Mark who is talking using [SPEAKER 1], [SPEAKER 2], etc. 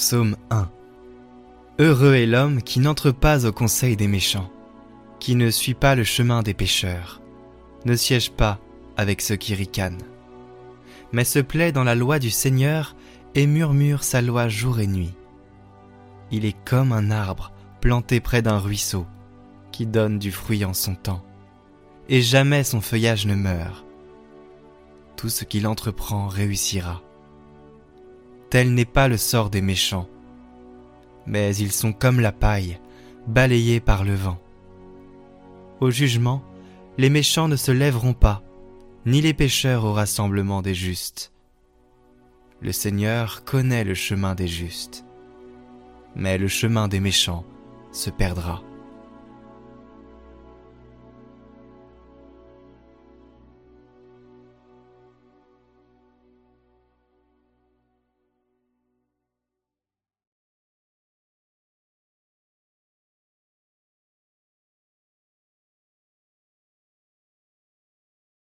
[SPEAKER 1] Psaume 1 Heureux est l'homme qui n'entre pas au conseil des méchants, qui ne suit pas le chemin des pécheurs, ne siège pas avec ceux qui ricanent, mais se plaît dans la loi du Seigneur et murmure sa loi jour et nuit. Il est comme un arbre planté près d'un ruisseau, qui donne du fruit en son temps, et jamais son feuillage ne meurt. Tout ce qu'il entreprend réussira. Tel n'est pas le sort des méchants, mais ils sont comme la paille, balayés par le vent. Au jugement, les méchants ne se lèveront pas, ni les pécheurs au rassemblement des justes. Le Seigneur connaît le chemin des justes, mais le chemin des méchants se perdra.